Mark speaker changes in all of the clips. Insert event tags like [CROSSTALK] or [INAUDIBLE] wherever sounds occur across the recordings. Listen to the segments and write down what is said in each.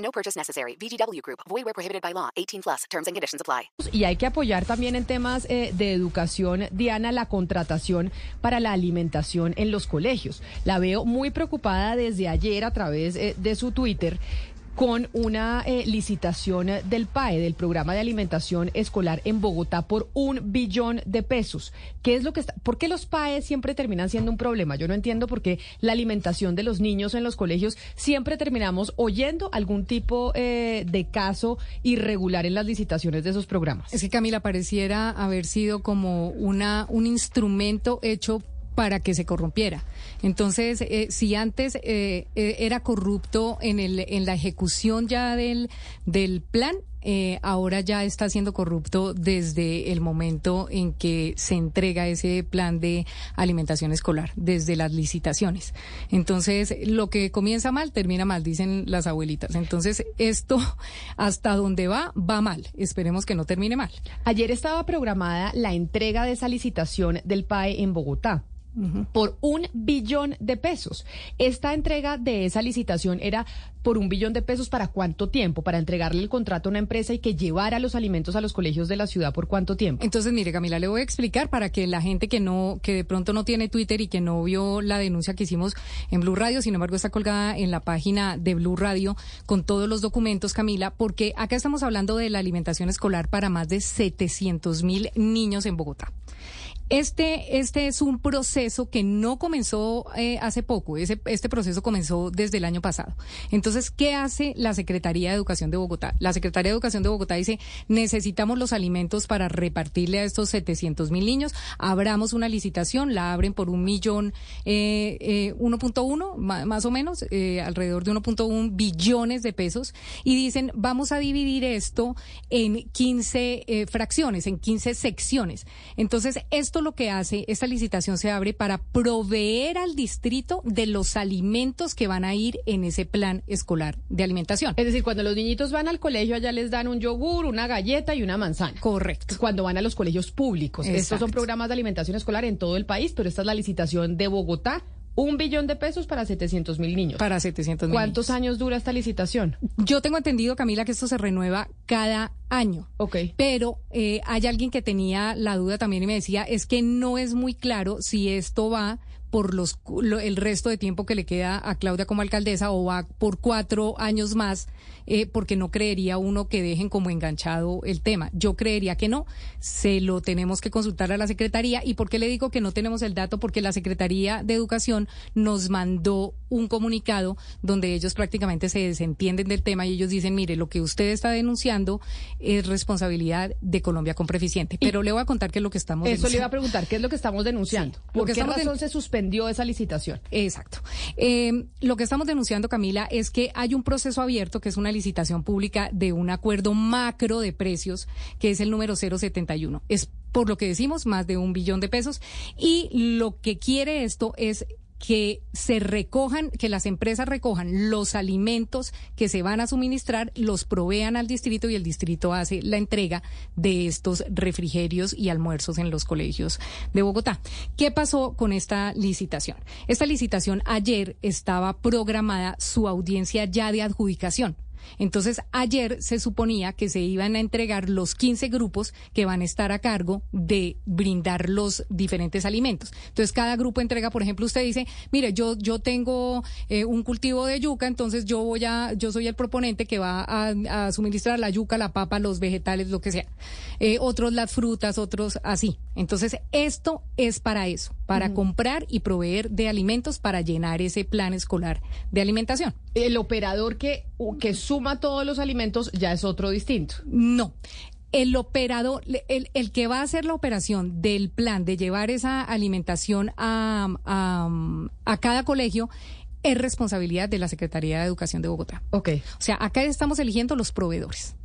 Speaker 1: No purchase necessary. VGW Group. Void where prohibited by law. 18 plus. Terms and conditions apply.
Speaker 2: Y hay que apoyar también en temas eh, de educación, Diana, la contratación para la alimentación en los colegios. La veo muy preocupada desde ayer a través eh, de su Twitter con una eh, licitación del PAE, del Programa de Alimentación Escolar en Bogotá, por un billón de pesos. ¿Qué es lo que está? ¿Por qué los PAE siempre terminan siendo un problema? Yo no entiendo por qué la alimentación de los niños en los colegios siempre terminamos oyendo algún tipo eh, de caso irregular en las licitaciones de esos programas.
Speaker 3: Es que Camila pareciera haber sido como una un instrumento hecho para que se corrompiera. Entonces, eh, si antes eh, eh, era corrupto en, el, en la ejecución ya del, del plan, eh, ahora ya está siendo corrupto desde el momento en que se entrega ese plan de alimentación escolar, desde las licitaciones. Entonces, lo que comienza mal, termina mal, dicen las abuelitas. Entonces, esto, hasta donde va, va mal. Esperemos que no termine mal.
Speaker 2: Ayer estaba programada la entrega de esa licitación del PAE en Bogotá por un billón de pesos. Esta entrega de esa licitación era por un billón de pesos para cuánto tiempo, para entregarle el contrato a una empresa y que llevara los alimentos a los colegios de la ciudad por cuánto tiempo.
Speaker 3: Entonces, mire, Camila, le voy a explicar para que la gente que no, que de pronto no tiene Twitter y que no vio la denuncia que hicimos en Blue Radio, sin embargo está colgada en la página de Blue Radio con todos los documentos, Camila, porque acá estamos hablando de la alimentación escolar para más de 700 mil niños en Bogotá. Este, este es un proceso que no comenzó eh, hace poco, Ese, este proceso comenzó desde el año pasado. Entonces, ¿qué hace la Secretaría de Educación de Bogotá? La Secretaría de Educación de Bogotá dice, necesitamos los alimentos para repartirle a estos 700 mil niños, abramos una licitación, la abren por un millón, eh, eh, 1.1, más o menos, eh, alrededor de 1.1 billones de pesos, y dicen, vamos a dividir esto en 15 eh, fracciones, en 15 secciones. Entonces, esto lo que hace, esta licitación se abre para proveer al distrito de los alimentos que van a ir en ese plan escolar de alimentación.
Speaker 2: Es decir, cuando los niñitos van al colegio, allá les dan un yogur, una galleta y una manzana.
Speaker 3: Correcto.
Speaker 2: Cuando van a los colegios públicos. Estos son programas de alimentación escolar en todo el país, pero esta es la licitación de Bogotá. Un billón de pesos para 700 mil niños.
Speaker 3: Para 700 mil
Speaker 2: ¿Cuántos años dura esta licitación?
Speaker 3: Yo tengo entendido, Camila, que esto se renueva cada año.
Speaker 2: Ok.
Speaker 3: Pero eh, hay alguien que tenía la duda también y me decía, es que no es muy claro si esto va por los lo, el resto de tiempo que le queda a Claudia como alcaldesa o va por cuatro años más, eh, porque no creería uno que dejen como enganchado el tema. Yo creería que no. Se lo tenemos que consultar a la Secretaría. ¿Y por qué le digo que no tenemos el dato? Porque la Secretaría de Educación nos mandó un comunicado donde ellos prácticamente se desentienden del tema y ellos dicen, mire, lo que usted está denunciando es responsabilidad de Colombia con Preficiente. Pero le voy a contar qué es lo que estamos
Speaker 2: Eso
Speaker 3: denunciando.
Speaker 2: le iba a preguntar, ¿qué es lo que estamos denunciando?
Speaker 3: Sí,
Speaker 2: ¿Por qué
Speaker 3: estamos
Speaker 2: razón se suspendió esa licitación?
Speaker 3: Exacto. Eh, lo que estamos denunciando, Camila, es que hay un proceso abierto, que es una licitación pública de un acuerdo macro de precios, que es el número 071. Es por lo que decimos, más de un billón de pesos. Y lo que quiere esto es que se recojan, que las empresas recojan los alimentos que se van a suministrar, los provean al distrito y el distrito hace la entrega de estos refrigerios y almuerzos en los colegios de Bogotá. ¿Qué pasó con esta licitación? Esta licitación ayer estaba programada su audiencia ya de adjudicación. Entonces, ayer se suponía que se iban a entregar los 15 grupos que van a estar a cargo de brindar los diferentes alimentos. Entonces, cada grupo entrega, por ejemplo, usted dice, mire, yo, yo tengo eh, un cultivo de yuca, entonces yo voy a, yo soy el proponente que va a, suministrar la yuca, la papa, los vegetales, lo que sea. Eh, otros las frutas, otros así. Entonces, esto es para eso, para comprar y proveer de alimentos para llenar ese plan escolar de alimentación.
Speaker 2: El operador que, que suma todos los alimentos ya es otro distinto.
Speaker 3: No. El operador, el, el que va a hacer la operación del plan de llevar esa alimentación a, a, a cada colegio es responsabilidad de la Secretaría de Educación de Bogotá.
Speaker 2: Ok.
Speaker 3: O sea, acá estamos eligiendo los proveedores.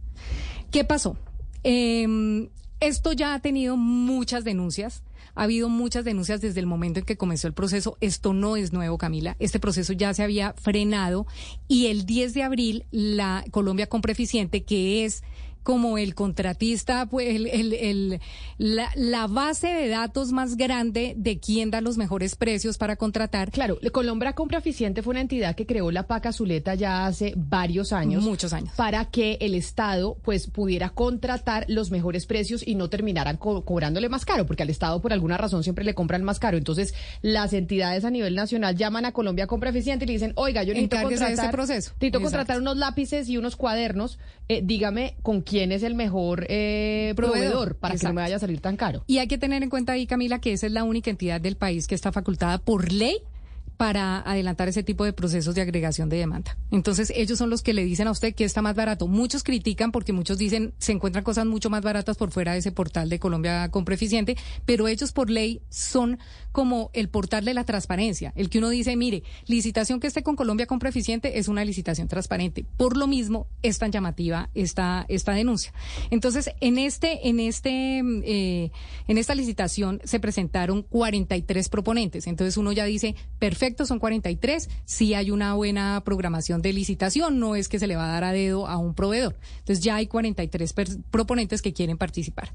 Speaker 3: ¿Qué pasó? Eh, esto ya ha tenido muchas denuncias. Ha habido muchas denuncias desde el momento en que comenzó el proceso. Esto no es nuevo, Camila. Este proceso ya se había frenado y el 10 de abril la Colombia Compra Eficiente, que es como el contratista, pues el, el, el, la, la, base de datos más grande de quién da los mejores precios para contratar.
Speaker 2: Claro, Colombia Compra Eficiente fue una entidad que creó la PACA Zuleta ya hace varios años.
Speaker 3: Muchos años.
Speaker 2: Para que el Estado pues pudiera contratar los mejores precios y no terminaran co cobrándole más caro, porque al Estado por alguna razón siempre le compran más caro. Entonces, las entidades a nivel nacional llaman a Colombia Compra Eficiente y le dicen, oiga, yo necesito contratar,
Speaker 3: este proceso.
Speaker 2: necesito contratar unos lápices y unos cuadernos, eh, dígame con quién quién es el mejor eh, proveedor, proveedor para Exacto. que no me vaya a salir tan caro.
Speaker 3: Y hay que tener en cuenta ahí, Camila, que esa es la única entidad del país que está facultada por ley para adelantar ese tipo de procesos de agregación de demanda. Entonces, ellos son los que le dicen a usted que está más barato. Muchos critican porque muchos dicen se encuentran cosas mucho más baratas por fuera de ese portal de Colombia Compra Eficiente, pero ellos por ley son como el portal de la transparencia, el que uno dice, mire, licitación que esté con Colombia Compra Eficiente es una licitación transparente. Por lo mismo, es tan llamativa esta, esta denuncia. Entonces, en este, en este, eh, en esta licitación se presentaron 43 proponentes. Entonces uno ya dice, perfecto son 43, si hay una buena programación de licitación, no es que se le va a dar a dedo a un proveedor. Entonces ya hay 43 proponentes que quieren participar.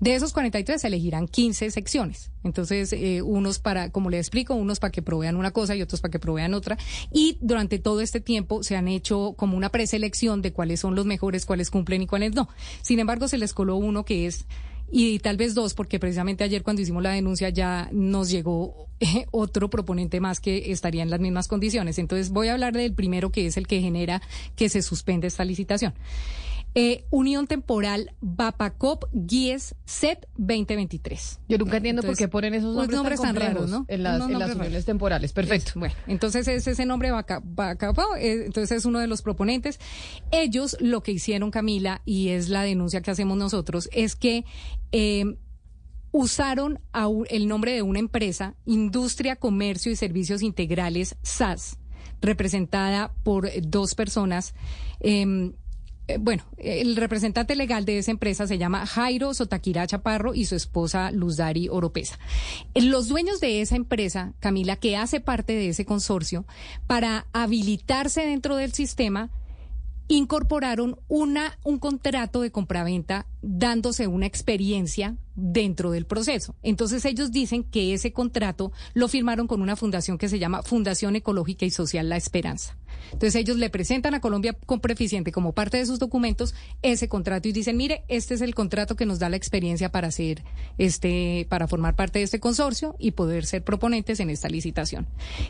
Speaker 3: De esos 43 se elegirán 15 secciones. Entonces, eh, unos para, como le explico, unos para que provean una cosa y otros para que provean otra. Y durante todo este tiempo se han hecho como una preselección de cuáles son los mejores, cuáles cumplen y cuáles no. Sin embargo, se les coló uno que es y tal vez dos, porque precisamente ayer cuando hicimos la denuncia ya nos llegó eh, otro proponente más que estaría en las mismas condiciones. Entonces voy a hablar del primero que es el que genera que se suspende esta licitación. Eh, Unión Temporal Bapacop Guíes SET 2023.
Speaker 2: Yo nunca entiendo entonces, por qué ponen esos nombres, nombres tan, tan raros, ¿no? En las, en las uniones temporales. Perfecto.
Speaker 3: bueno, entonces es ese nombre Bapacop, eh, entonces es uno de los proponentes. Ellos lo que hicieron, Camila, y es la denuncia que hacemos nosotros, es que eh, usaron a, el nombre de una empresa, Industria, Comercio y Servicios Integrales, SAS, representada por dos personas. Eh, bueno, el representante legal de esa empresa se llama Jairo Sotaquira Chaparro y su esposa Luzdari Oropesa. Los dueños de esa empresa, Camila, que hace parte de ese consorcio, para habilitarse dentro del sistema, incorporaron una, un contrato de compraventa dándose una experiencia dentro del proceso. Entonces ellos dicen que ese contrato lo firmaron con una fundación que se llama Fundación Ecológica y Social La Esperanza. Entonces ellos le presentan a Colombia con Preficiente como parte de sus documentos ese contrato y dicen, mire, este es el contrato que nos da la experiencia para ser este, para formar parte de este consorcio y poder ser proponentes en esta licitación.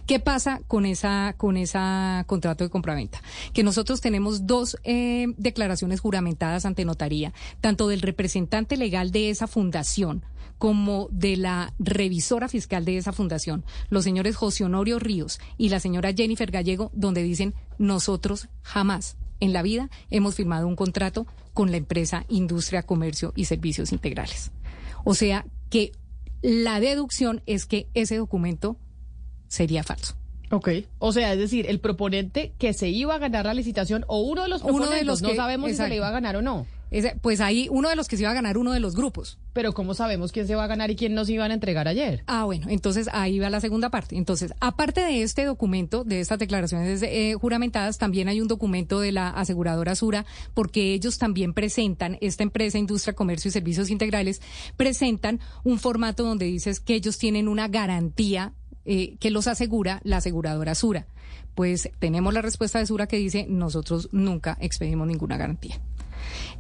Speaker 3: ¿Qué pasa con esa, con esa contrato de compraventa? Que nosotros tenemos dos eh, declaraciones juramentadas ante notaría, tanto del representante legal de esa fundación como de la revisora fiscal de esa fundación, los señores José Honorio Ríos y la señora Jennifer Gallego, donde dicen nosotros jamás en la vida hemos firmado un contrato con la empresa Industria, Comercio y Servicios Integrales. O sea que la deducción es que ese documento sería falso.
Speaker 2: Ok, o sea, es decir, el proponente que se iba a ganar la licitación o uno de los proponentes, uno de los que, no sabemos exacto. si se le iba a ganar o no.
Speaker 3: Ese, pues ahí uno de los que se iba a ganar uno de los grupos.
Speaker 2: Pero ¿cómo sabemos quién se va a ganar y quién nos iban a entregar ayer?
Speaker 3: Ah, bueno, entonces ahí va la segunda parte. Entonces, aparte de este documento, de estas declaraciones eh, juramentadas, también hay un documento de la aseguradora Sura, porque ellos también presentan, esta empresa Industria, Comercio y Servicios Integrales, presentan un formato donde dices que ellos tienen una garantía eh, que los asegura la aseguradora Sura. Pues tenemos la respuesta de Sura que dice, nosotros nunca expedimos ninguna garantía.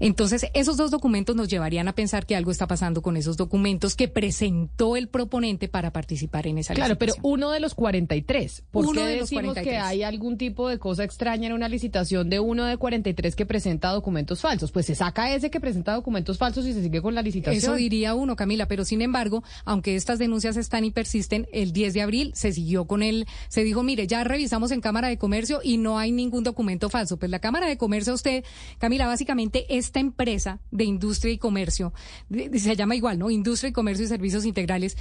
Speaker 3: Entonces, esos dos documentos nos llevarían a pensar que algo está pasando con esos documentos que presentó el proponente para participar en esa
Speaker 2: claro,
Speaker 3: licitación.
Speaker 2: Claro, pero uno de los 43. ¿Por uno qué de los 43. que hay algún tipo de cosa extraña en una licitación de uno de 43 que presenta documentos falsos? Pues se saca ese que presenta documentos falsos y se sigue con la licitación.
Speaker 3: Eso diría uno, Camila, pero sin embargo, aunque estas denuncias están y persisten, el 10 de abril se siguió con él, se dijo, mire, ya revisamos en Cámara de Comercio y no hay ningún documento falso. Pues la Cámara de Comercio, usted, Camila, básicamente esta empresa de industria y comercio, se llama igual, ¿no? Industria y comercio y servicios integrales,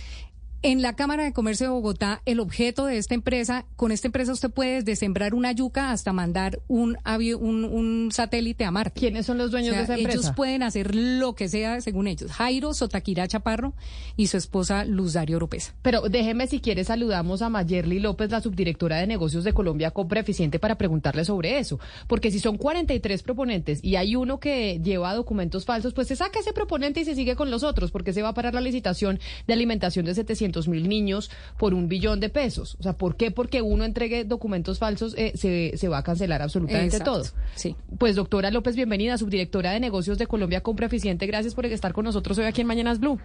Speaker 3: En la Cámara de Comercio de Bogotá, el objeto de esta empresa, con esta empresa usted puede desde sembrar una yuca hasta mandar un, un, un satélite a Marte.
Speaker 2: ¿Quiénes son los dueños de esa empresa?
Speaker 3: Ellos pueden hacer lo que sea según ellos. Jairo Sotaquira Chaparro y su esposa Luz Dario Oropesa.
Speaker 2: Pero déjeme si quiere saludamos a Mayerly López, la subdirectora de negocios de Colombia Compra Eficiente, para preguntarle sobre eso. Porque si son 43 proponentes y hay uno que lleva documentos falsos, pues se saca ese proponente y se sigue con los otros, porque se va a parar la licitación de alimentación de 700 mil niños por un billón de pesos. O sea, ¿por qué? Porque uno entregue documentos falsos eh, se, se, va a cancelar absolutamente todo.
Speaker 3: Sí.
Speaker 2: Pues doctora López, bienvenida, subdirectora de negocios de Colombia Compra Eficiente. Gracias por estar con nosotros hoy aquí en Mañanas Blue.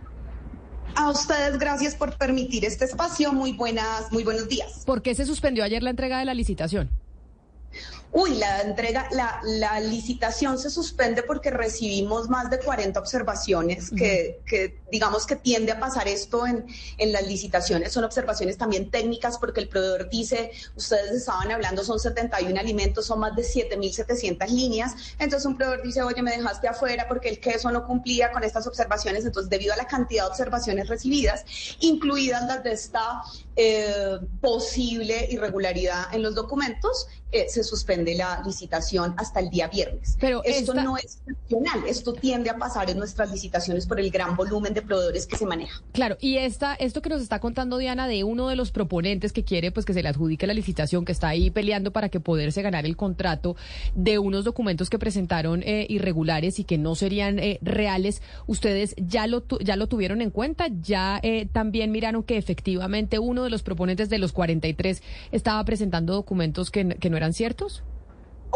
Speaker 4: A ustedes gracias por permitir este espacio. Muy buenas, muy buenos días.
Speaker 2: ¿Por qué se suspendió ayer la entrega de la licitación?
Speaker 4: Uy, la entrega, la, la, licitación se suspende porque recibimos más de 40 observaciones que, que, digamos que tiende a pasar esto en, en, las licitaciones. Son observaciones también técnicas porque el proveedor dice, ustedes estaban hablando, son 71 alimentos, son más de 7.700 líneas. Entonces un proveedor dice, oye, me dejaste afuera porque el queso no cumplía con estas observaciones. Entonces, debido a la cantidad de observaciones recibidas, incluidas las de esta eh, posible irregularidad en los documentos, eh, se suspende la licitación hasta el día viernes. Pero esto no es excepcional, esto tiende a pasar en nuestras licitaciones por el gran volumen de proveedores que se maneja.
Speaker 2: Claro, y esta, esto que nos está contando Diana de uno de los proponentes que quiere pues que se le adjudique la licitación, que está ahí peleando para que poderse ganar el contrato de unos documentos que presentaron eh, irregulares y que no serían eh, reales, ustedes ya lo ya lo tuvieron en cuenta, ya también miraron que efectivamente uno de los proponentes de los 43 estaba presentando documentos que, no eran ciertos?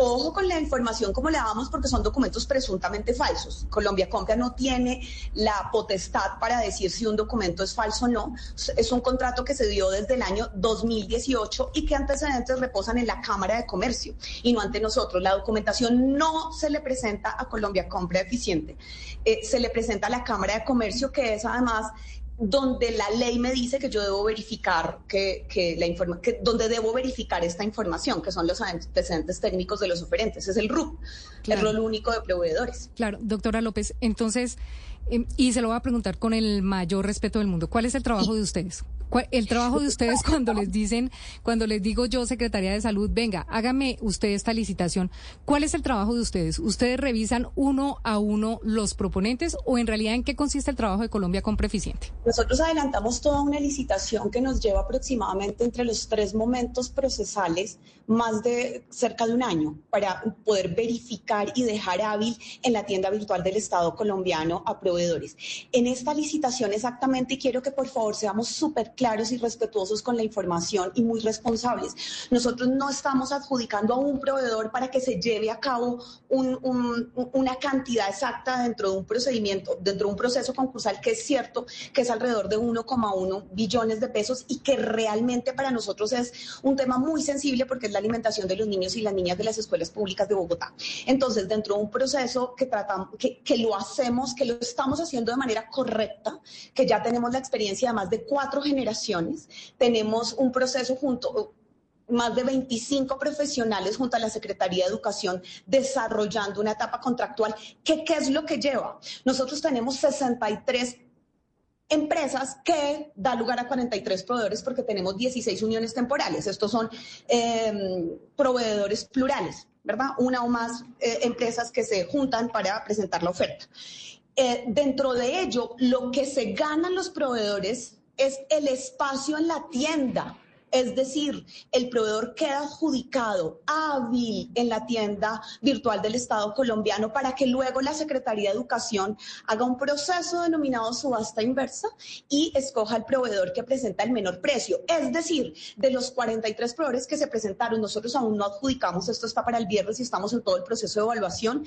Speaker 4: Ojo con la información como le damos porque son documentos presuntamente falsos. Colombia Compra no tiene la potestad para decir si un documento es falso o no. Es un contrato que se dio desde el año 2018 y que antecedentes reposan en la Cámara de Comercio y no ante nosotros. La documentación no se le presenta a Colombia Compra Eficiente, eh, se le presenta a la Cámara de Comercio que es además donde la ley me dice que yo debo verificar que, que la informa que donde debo verificar esta información, que son los antecedentes técnicos de los oferentes, es el RUP, el rol único de proveedores.
Speaker 3: Claro, doctora López, entonces, em, y se lo voy a preguntar con el mayor respeto del mundo, ¿cuál es el trabajo de ustedes? El trabajo de ustedes [LAUGHS] cuando les dicen, cuando les digo yo, Secretaría de Salud, venga, hágame usted esta licitación, ¿cuál es el trabajo de ustedes? ¿Ustedes revisan uno a uno los proponentes o en realidad en qué consiste el trabajo de Colombia Compra Eficiente?
Speaker 4: Nosotros adelantamos toda una licitación que nos lleva aproximadamente entre los tres momentos procesales más de cerca de un año para poder verificar y dejar hábil en la tienda virtual del Estado colombiano a proveedores. En esta licitación exactamente, y quiero que por favor seamos súper claros y respetuosos con la información y muy responsables. Nosotros no estamos adjudicando a un proveedor para que se lleve a cabo una cantidad exacta dentro de un procedimiento, dentro de un proceso concursal que es cierto que es alrededor de 1,1 billones de pesos y que realmente para nosotros es un tema muy sensible porque es la alimentación de los niños y las niñas de las escuelas públicas de Bogotá. Entonces, dentro de un proceso que tratamos, que, que lo hacemos, que lo estamos haciendo de manera correcta, que ya tenemos la experiencia de más de cuatro generaciones tenemos un proceso junto, más de 25 profesionales junto a la Secretaría de Educación desarrollando una etapa contractual. ¿Qué, qué es lo que lleva? Nosotros tenemos 63 empresas que da lugar a 43 proveedores porque tenemos 16 uniones temporales. Estos son em, proveedores plurales, ¿verdad? Una o más eh, empresas que se juntan para presentar la oferta. Eh, dentro de ello, lo que se ganan los proveedores es el espacio en la tienda. Es decir, el proveedor queda adjudicado, hábil en la tienda virtual del Estado colombiano para que luego la Secretaría de Educación haga un proceso denominado subasta inversa y escoja el proveedor que presenta el menor precio. Es decir, de los 43 proveedores que se presentaron, nosotros aún no adjudicamos, esto está para el viernes y estamos en todo el proceso de evaluación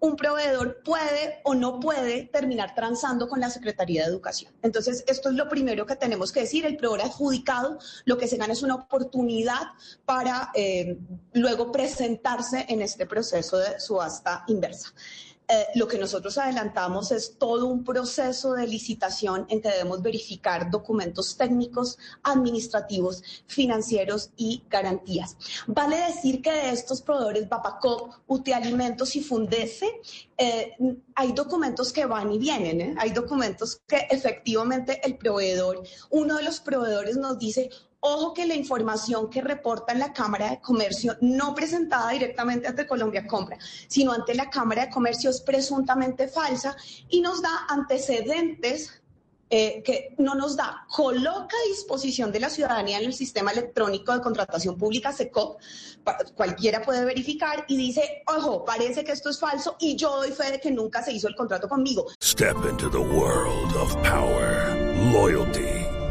Speaker 4: un proveedor puede o no puede terminar transando con la Secretaría de Educación. Entonces, esto es lo primero que tenemos que decir. El proveedor adjudicado lo que se gana es una oportunidad para eh, luego presentarse en este proceso de subasta inversa. Eh, lo que nosotros adelantamos es todo un proceso de licitación en que debemos verificar documentos técnicos, administrativos, financieros y garantías. Vale decir que de estos proveedores Bapacop, Utialimentos y Fundese, eh, hay documentos que van y vienen, ¿eh? hay documentos que efectivamente el proveedor, uno de los proveedores nos dice, Ojo que la información que reporta en la Cámara de Comercio, no presentada directamente ante Colombia Compra, sino ante la Cámara de Comercio, es presuntamente falsa y nos da antecedentes eh, que no nos da, coloca a disposición de la ciudadanía en el sistema electrónico de contratación pública, SECOP, cualquiera puede verificar y dice, ojo, parece que esto es falso y yo doy fe de que nunca se hizo el contrato conmigo.
Speaker 5: Step into the world of power, loyalty.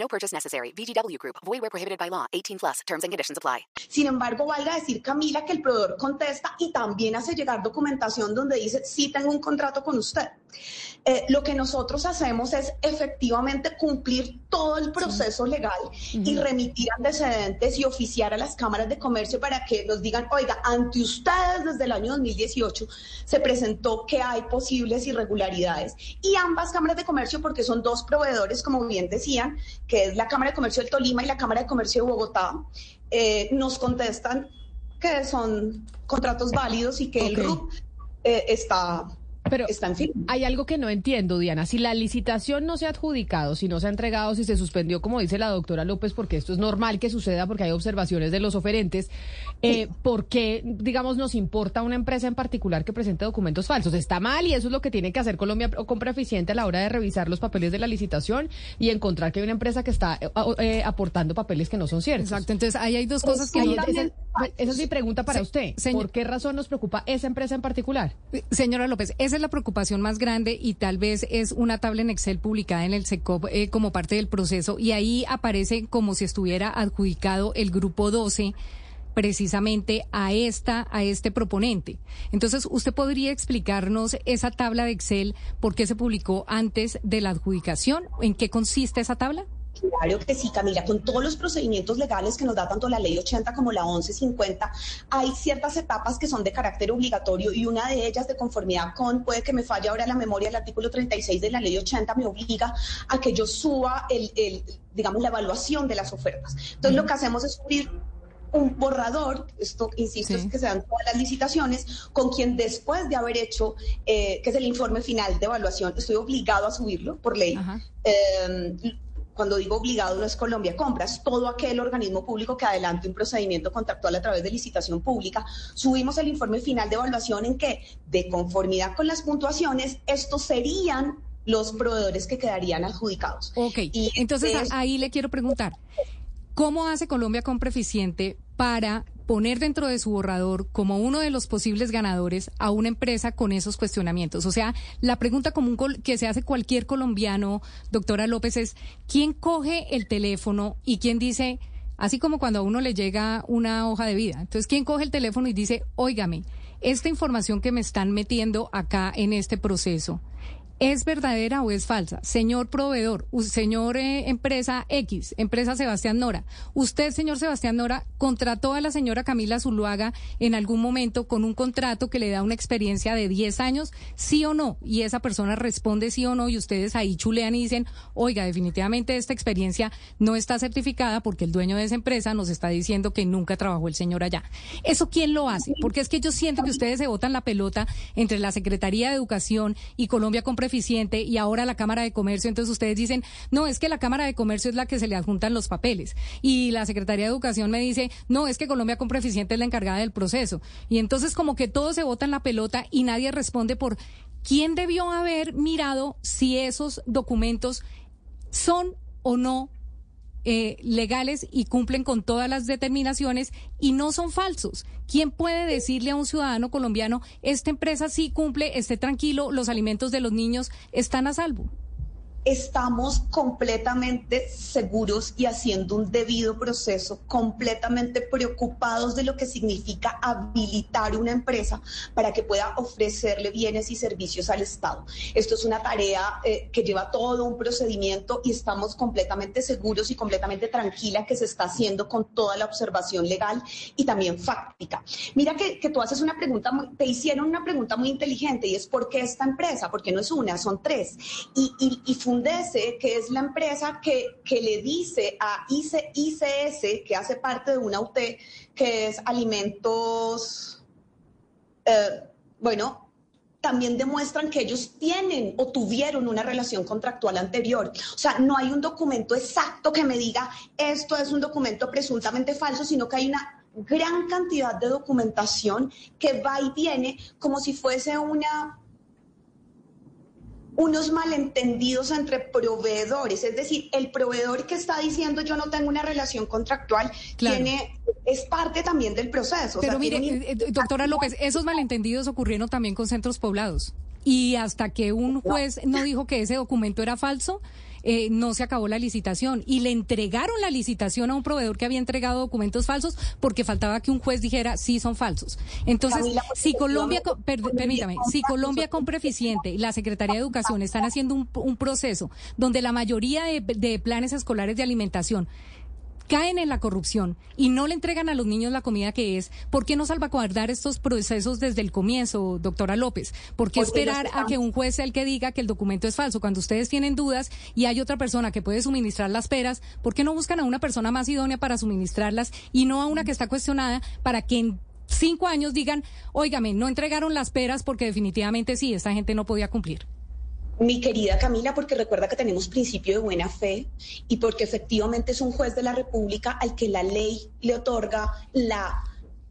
Speaker 1: No purchase necessary. VGW Group. Void where prohibited by law. 18 plus. Terms and conditions apply.
Speaker 4: Sin embargo, valga decir, Camila, que el proveedor contesta y también hace llegar documentación donde dice, sí tengo un contrato con usted. Eh, lo que nosotros hacemos es efectivamente cumplir todo el proceso legal y remitir antecedentes y oficiar a las cámaras de comercio para que nos digan, oiga, ante ustedes desde el año 2018 se presentó que hay posibles irregularidades. Y ambas cámaras de comercio, porque son dos proveedores, como bien decían, que es la Cámara de Comercio del Tolima y la Cámara de Comercio de Bogotá, eh, nos contestan que son contratos válidos y que el RUP eh, está
Speaker 2: pero hay algo que no entiendo, Diana. Si la licitación no se ha adjudicado, si no se ha entregado, si se suspendió, como dice la doctora López, porque esto es normal que suceda porque hay observaciones de los oferentes, eh, ¿por qué, digamos, nos importa una empresa en particular que presente documentos falsos? Está mal y eso es lo que tiene que hacer Colombia o Compra Eficiente a la hora de revisar los papeles de la licitación y encontrar que hay una empresa que está eh, eh, aportando papeles que no son ciertos.
Speaker 3: Exacto. Entonces, ahí hay dos cosas que...
Speaker 2: esa, esa, es mi pregunta para usted. ¿Por qué razón nos preocupa esa empresa en particular?
Speaker 3: Señora López, esa es la preocupación más grande y tal vez es una tabla en Excel publicada en el SECOP eh, como parte del proceso y ahí aparece como si estuviera adjudicado el grupo 12 precisamente a esta a este proponente. Entonces, usted podría explicarnos esa tabla de Excel por qué se publicó antes de la adjudicación, en qué consiste esa tabla?
Speaker 4: Claro que sí, Camila, con todos los procedimientos legales que nos da tanto la ley 80 como la 1150, hay ciertas etapas que son de carácter obligatorio y una de ellas de conformidad con, puede que me falle ahora la memoria, el artículo 36 de la ley 80 me obliga a que yo suba el, digamos, la evaluación de las ofertas. Entonces, lo que hacemos es subir un borrador, esto insisto es que se dan todas las licitaciones, con quien después de haber hecho, eh, que es el informe final de evaluación, estoy obligado a subirlo por ley. Eh, cuando digo obligado no es Colombia Compras, todo aquel organismo público que adelante un procedimiento contractual a través de licitación pública, subimos el informe final de evaluación en que, de conformidad con las puntuaciones, estos serían los proveedores que quedarían adjudicados.
Speaker 3: Ok, y entonces ahí le quiero preguntar, ¿cómo hace Colombia Compra Eficiente para poner dentro de su borrador como uno de los posibles ganadores a una empresa con esos cuestionamientos. O sea, la pregunta común que se hace cualquier colombiano, doctora López, es ¿quién coge el teléfono y quién dice, así como cuando a uno le llega una hoja de vida? Entonces, ¿quién coge el teléfono y dice, óigame, esta información que me están metiendo acá en este proceso, ¿Es verdadera o es falsa? Señor proveedor, señor eh, empresa X, empresa Sebastián Nora, usted, señor Sebastián Nora, contrató a la señora Camila Zuluaga en algún momento con un contrato que le da una experiencia de 10 años, sí o no, y esa persona responde sí o no, y ustedes ahí chulean y dicen, oiga, definitivamente esta experiencia no está certificada porque el dueño de esa empresa nos está diciendo que nunca trabajó el señor allá. ¿Eso quién lo hace? Porque es que yo siento que ustedes se botan la pelota entre la Secretaría de Educación y Colombia Compra eficiente y ahora la Cámara de Comercio, entonces ustedes dicen, no, es que la Cámara de Comercio es la que se le adjuntan los papeles. Y la Secretaría de Educación me dice, no, es que Colombia Compra Eficiente es la encargada del proceso. Y entonces como que todo se vota en la pelota y nadie responde por quién debió haber mirado si esos documentos son o no eh, legales y cumplen con todas las determinaciones y no son falsos. ¿Quién puede decirle a un ciudadano colombiano, esta empresa sí cumple, esté tranquilo, los alimentos de los niños están a salvo?
Speaker 4: Estamos completamente seguros y haciendo un debido proceso, completamente preocupados de lo que significa habilitar una empresa para que pueda ofrecerle bienes y servicios al Estado. Esto es una tarea eh, que lleva todo un procedimiento y estamos completamente seguros y completamente tranquila que se está haciendo con toda la observación legal y también fáctica. Mira que, que tú haces una pregunta, muy, te hicieron una pregunta muy inteligente y es ¿por qué esta empresa? Porque no es una, son tres. Y, y, y Fundese, que es la empresa que, que le dice a ICS, que hace parte de una UT, que es alimentos, eh, bueno, también demuestran que ellos tienen o tuvieron una relación contractual anterior. O sea, no hay un documento exacto que me diga esto es un documento presuntamente falso, sino que hay una gran cantidad de documentación que va y viene como si fuese una unos malentendidos entre proveedores, es decir, el proveedor que está diciendo yo no tengo una relación contractual claro. tiene es parte también del proceso.
Speaker 3: Pero
Speaker 4: o sea,
Speaker 3: mire, un... doctora López, esos malentendidos ocurrieron también con centros poblados. Y hasta que un juez no dijo que ese documento era falso, eh, no se acabó la licitación y le entregaron la licitación a un proveedor que había entregado documentos falsos porque faltaba que un juez dijera sí son falsos. Entonces, Camila, si Colombia, per, permítame, si Colombia Compra Eficiente y la Secretaría de Educación están haciendo un, un proceso donde la mayoría de, de planes escolares de alimentación caen en la corrupción y no le entregan a los niños la comida que es, ¿por qué no salvaguardar estos procesos desde el comienzo, doctora López? ¿Por qué esperar a que un juez sea el que diga que el documento es falso? Cuando ustedes tienen dudas y hay otra persona que puede suministrar las peras, ¿por qué no buscan a una persona más idónea para suministrarlas y no a una que está cuestionada para que en cinco años digan, óigame, no entregaron las peras porque definitivamente sí, esta gente no podía cumplir?
Speaker 4: Mi querida Camila, porque recuerda que tenemos principio de buena fe y porque efectivamente es un juez de la República al que la ley le otorga la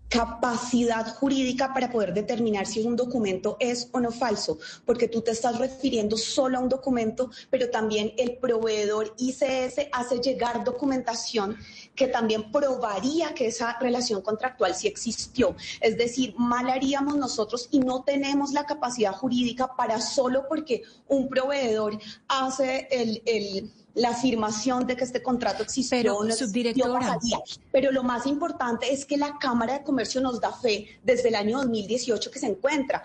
Speaker 4: capacidad jurídica para poder determinar si un documento es o no falso, porque tú te estás refiriendo solo a un documento, pero también el proveedor ICS hace llegar documentación que también probaría que esa relación contractual sí existió. Es decir, mal haríamos nosotros y no tenemos la capacidad jurídica para solo porque un proveedor hace el, el la afirmación de que este contrato existió.
Speaker 3: Pero,
Speaker 4: no
Speaker 3: subdirectora.
Speaker 4: Pero lo más importante es que la Cámara de Comercio nos da fe desde el año 2018 que se encuentra.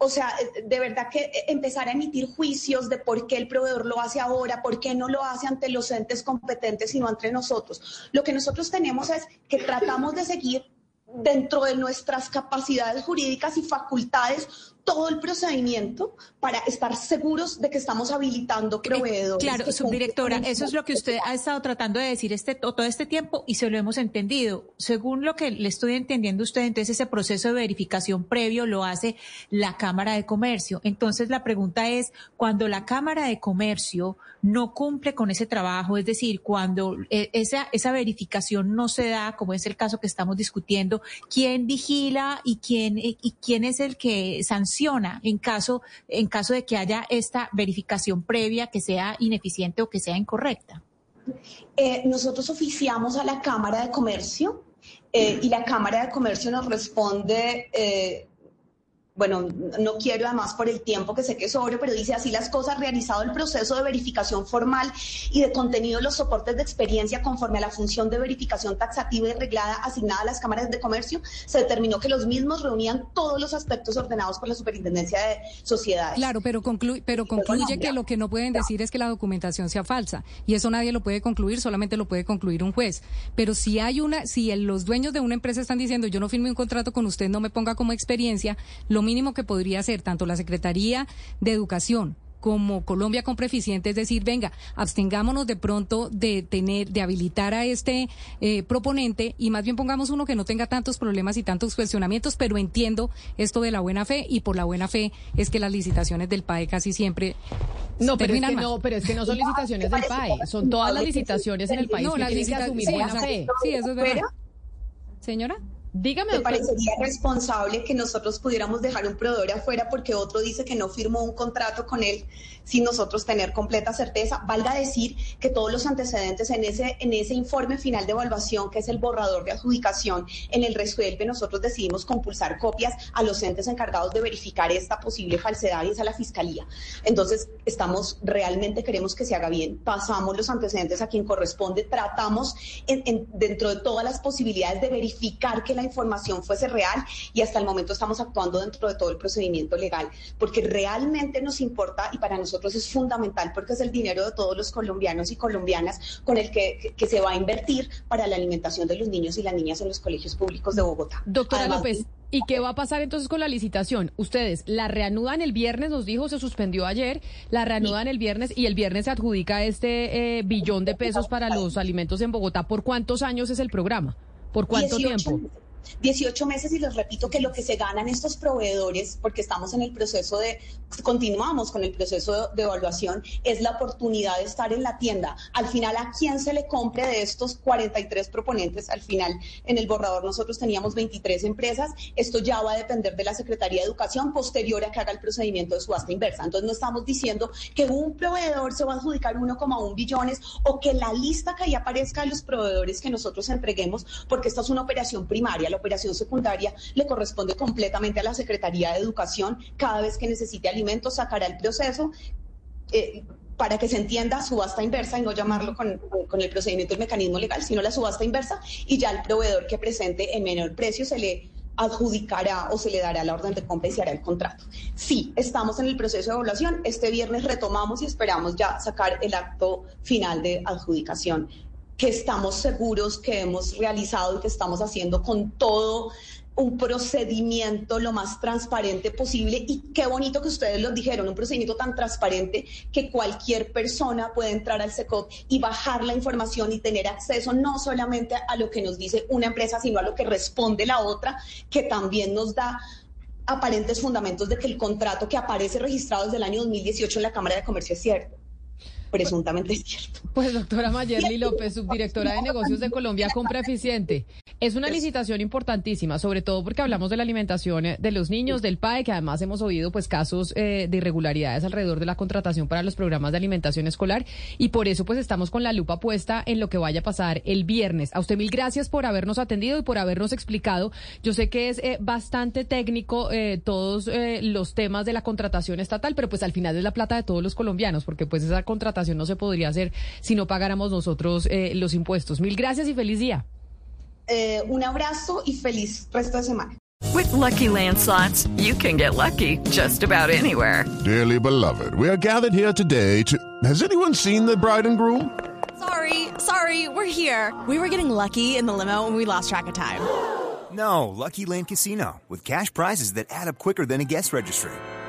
Speaker 4: O sea, de verdad que empezar a emitir juicios de por qué el proveedor lo hace ahora, por qué no lo hace ante los entes competentes, sino entre nosotros. Lo que nosotros tenemos es que tratamos de seguir dentro de nuestras capacidades jurídicas y facultades todo el procedimiento para estar seguros de que estamos habilitando proveedores.
Speaker 6: Eh, claro, subdirectora, eso es lo que usted ha estado tratando de decir este, todo este tiempo y se lo hemos entendido. Según lo que le estoy entendiendo usted, entonces ese proceso de verificación previo lo hace la Cámara de Comercio. Entonces la pregunta es, cuando la Cámara de Comercio no cumple con ese trabajo, es decir, cuando eh, esa, esa verificación no se da, como es el caso que estamos discutiendo, ¿quién vigila y quién, y quién es el que sanciona? En caso, en caso de que haya esta verificación previa que sea ineficiente o que sea incorrecta?
Speaker 4: Eh, nosotros oficiamos a la Cámara de Comercio eh, y la Cámara de Comercio nos responde eh, bueno, no quiero además por el tiempo que sé que es sobre, pero dice así las cosas, realizado el proceso de verificación formal y de contenido los soportes de experiencia conforme a la función de verificación taxativa y reglada asignada a las cámaras de comercio, se determinó que los mismos reunían todos los aspectos ordenados por la Superintendencia de Sociedades.
Speaker 3: Claro, pero, concluye, pero concluye que lo que no pueden decir es que la documentación sea falsa y eso nadie lo puede concluir, solamente lo puede concluir un juez. Pero si hay una, si el, los dueños de una empresa están diciendo yo no firme un contrato con usted, no me ponga como experiencia, lo mínimo que podría hacer tanto la Secretaría de Educación como Colombia Compra Eficiente, es decir, venga, abstengámonos de pronto de tener, de habilitar a este eh, proponente y más bien pongamos uno que no tenga tantos problemas y tantos cuestionamientos, pero entiendo esto de la buena fe y por la buena fe es que las licitaciones del PAE casi siempre
Speaker 2: no, pero es que no, pero es que no son licitaciones del PAE, son todas las licitaciones en el país no, que tienen que asumir
Speaker 3: sí,
Speaker 2: buena fe.
Speaker 3: Sí, eso es verdad. Señora.
Speaker 2: Dígame.
Speaker 4: ¿Te parecería responsable que nosotros pudiéramos dejar un proveedor afuera porque otro dice que no firmó un contrato con él sin nosotros tener completa certeza? Valga decir que todos los antecedentes en ese, en ese informe final de evaluación, que es el borrador de adjudicación, en el resuelve, nosotros decidimos compulsar copias a los entes encargados de verificar esta posible falsedad y es a la fiscalía. Entonces, estamos, realmente queremos que se haga bien, pasamos los antecedentes a quien corresponde, tratamos dentro de todas las posibilidades de verificar que la información fuese real y hasta el momento estamos actuando dentro de todo el procedimiento legal, porque realmente nos importa y para nosotros es fundamental porque es el dinero de todos los colombianos y colombianas con el que, que, se va a invertir para la alimentación de los niños y las niñas en los colegios públicos de Bogotá.
Speaker 2: Doctora López. ¿Y qué va a pasar entonces con la licitación? Ustedes la reanudan el viernes, nos dijo, se suspendió ayer, la reanudan el viernes y el viernes se adjudica este eh, billón de pesos para los alimentos en Bogotá. ¿Por cuántos años es el programa? ¿Por cuánto tiempo?
Speaker 4: 18 meses y les repito que lo que se ganan estos proveedores, porque estamos en el proceso de, continuamos con el proceso de, evaluación, es la oportunidad de estar en la tienda. Al final, ¿a quién se le compre de estos 43 proponentes? Al final, en el borrador nosotros teníamos 23 empresas. Esto ya va a depender de la Secretaría de Educación posterior a que haga el procedimiento de subasta inversa. Entonces, no estamos diciendo que un proveedor se va a adjudicar 1,1 billones o que la lista que ahí aparezca de los proveedores que nosotros entreguemos, porque esta es una operación primaria operación secundaria le corresponde completamente a la Secretaría de Educación. Cada vez que necesite alimentos, sacará el proceso. Eh, para que se entienda subasta inversa y no llamarlo con, con, el procedimiento del mecanismo legal, sino la subasta inversa y ya el proveedor que presente en menor precio se le adjudicará o se le dará la orden de compra el contrato. Sí, estamos en el proceso de evaluación. Este viernes retomamos y esperamos ya sacar el acto final de adjudicación que estamos seguros que hemos realizado y que estamos haciendo con todo un procedimiento lo más transparente posible. Y qué bonito que ustedes lo dijeron, un procedimiento tan transparente que cualquier persona puede entrar al SECOP y bajar la información y tener acceso no solamente a lo que nos dice una empresa, sino a lo que responde la otra, que también nos da aparentes fundamentos de que el contrato que aparece registrado desde el año 2018 en la Cámara de Comercio es cierto presuntamente es cierto.
Speaker 2: Pues doctora Mayerly López, subdirectora de negocios de Colombia Compra Eficiente. Es una licitación importantísima, sobre todo porque hablamos de la alimentación eh, de los niños, del PAE, que además hemos oído pues casos eh, de irregularidades alrededor de la contratación para los programas de alimentación escolar y por eso pues estamos con la lupa puesta en lo que vaya a pasar el viernes. A usted mil gracias por habernos atendido y por habernos explicado. Yo sé que es eh, bastante técnico todos los temas de la contratación estatal, pero pues al final es la plata de todos los colombianos, porque pues esa contratación no se podría hacer si no pagáramos nosotros los impuestos. Mil gracias y feliz día.
Speaker 4: Eh, un abrazo y feliz resto de semana.
Speaker 7: With lucky landslots, you can get lucky just about anywhere.
Speaker 8: Dearly beloved, we are gathered here today to. Has anyone seen the bride and groom?
Speaker 9: Sorry, sorry, we're here. We were getting lucky in the limo and we lost track of time. [GASPS]
Speaker 10: No, Lucky Land Casino, with cash prizes that add up quicker than a guest registry.